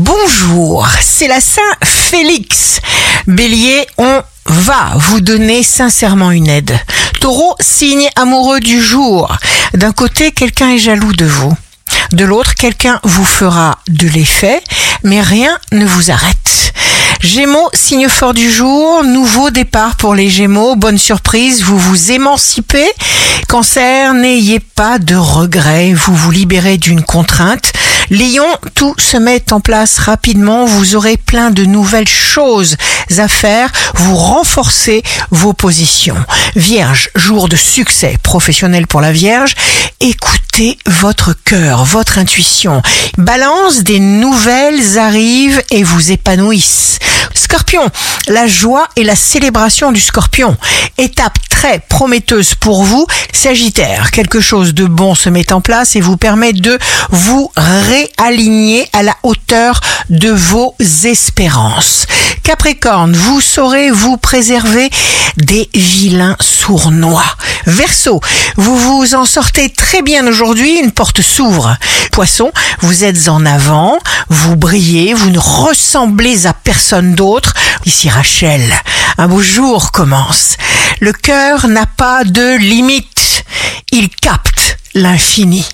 Bonjour, c'est la Saint Félix. Bélier, on va vous donner sincèrement une aide. Taureau, signe amoureux du jour. D'un côté, quelqu'un est jaloux de vous. De l'autre, quelqu'un vous fera de l'effet, mais rien ne vous arrête. Gémeaux, signe fort du jour, nouveau départ pour les Gémeaux, bonne surprise, vous vous émancipez. Cancer, n'ayez pas de regrets, vous vous libérez d'une contrainte. Lion, tout se met en place rapidement, vous aurez plein de nouvelles choses à faire, vous renforcez vos positions. Vierge, jour de succès professionnel pour la Vierge, votre cœur, votre intuition. Balance, des nouvelles arrivent et vous épanouissent. Scorpion, la joie et la célébration du scorpion. Étape très prometteuse pour vous. Sagittaire, quelque chose de bon se met en place et vous permet de vous réaligner à la hauteur de vos espérances. Capricorne, vous saurez vous préserver des vilains sournois. Verseau, vous vous en sortez très bien aujourd'hui, une porte s'ouvre. Poisson, vous êtes en avant, vous brillez, vous ne ressemblez à personne d'autre. Ici Rachel, un beau jour commence. Le cœur n'a pas de limite, il capte l'infini.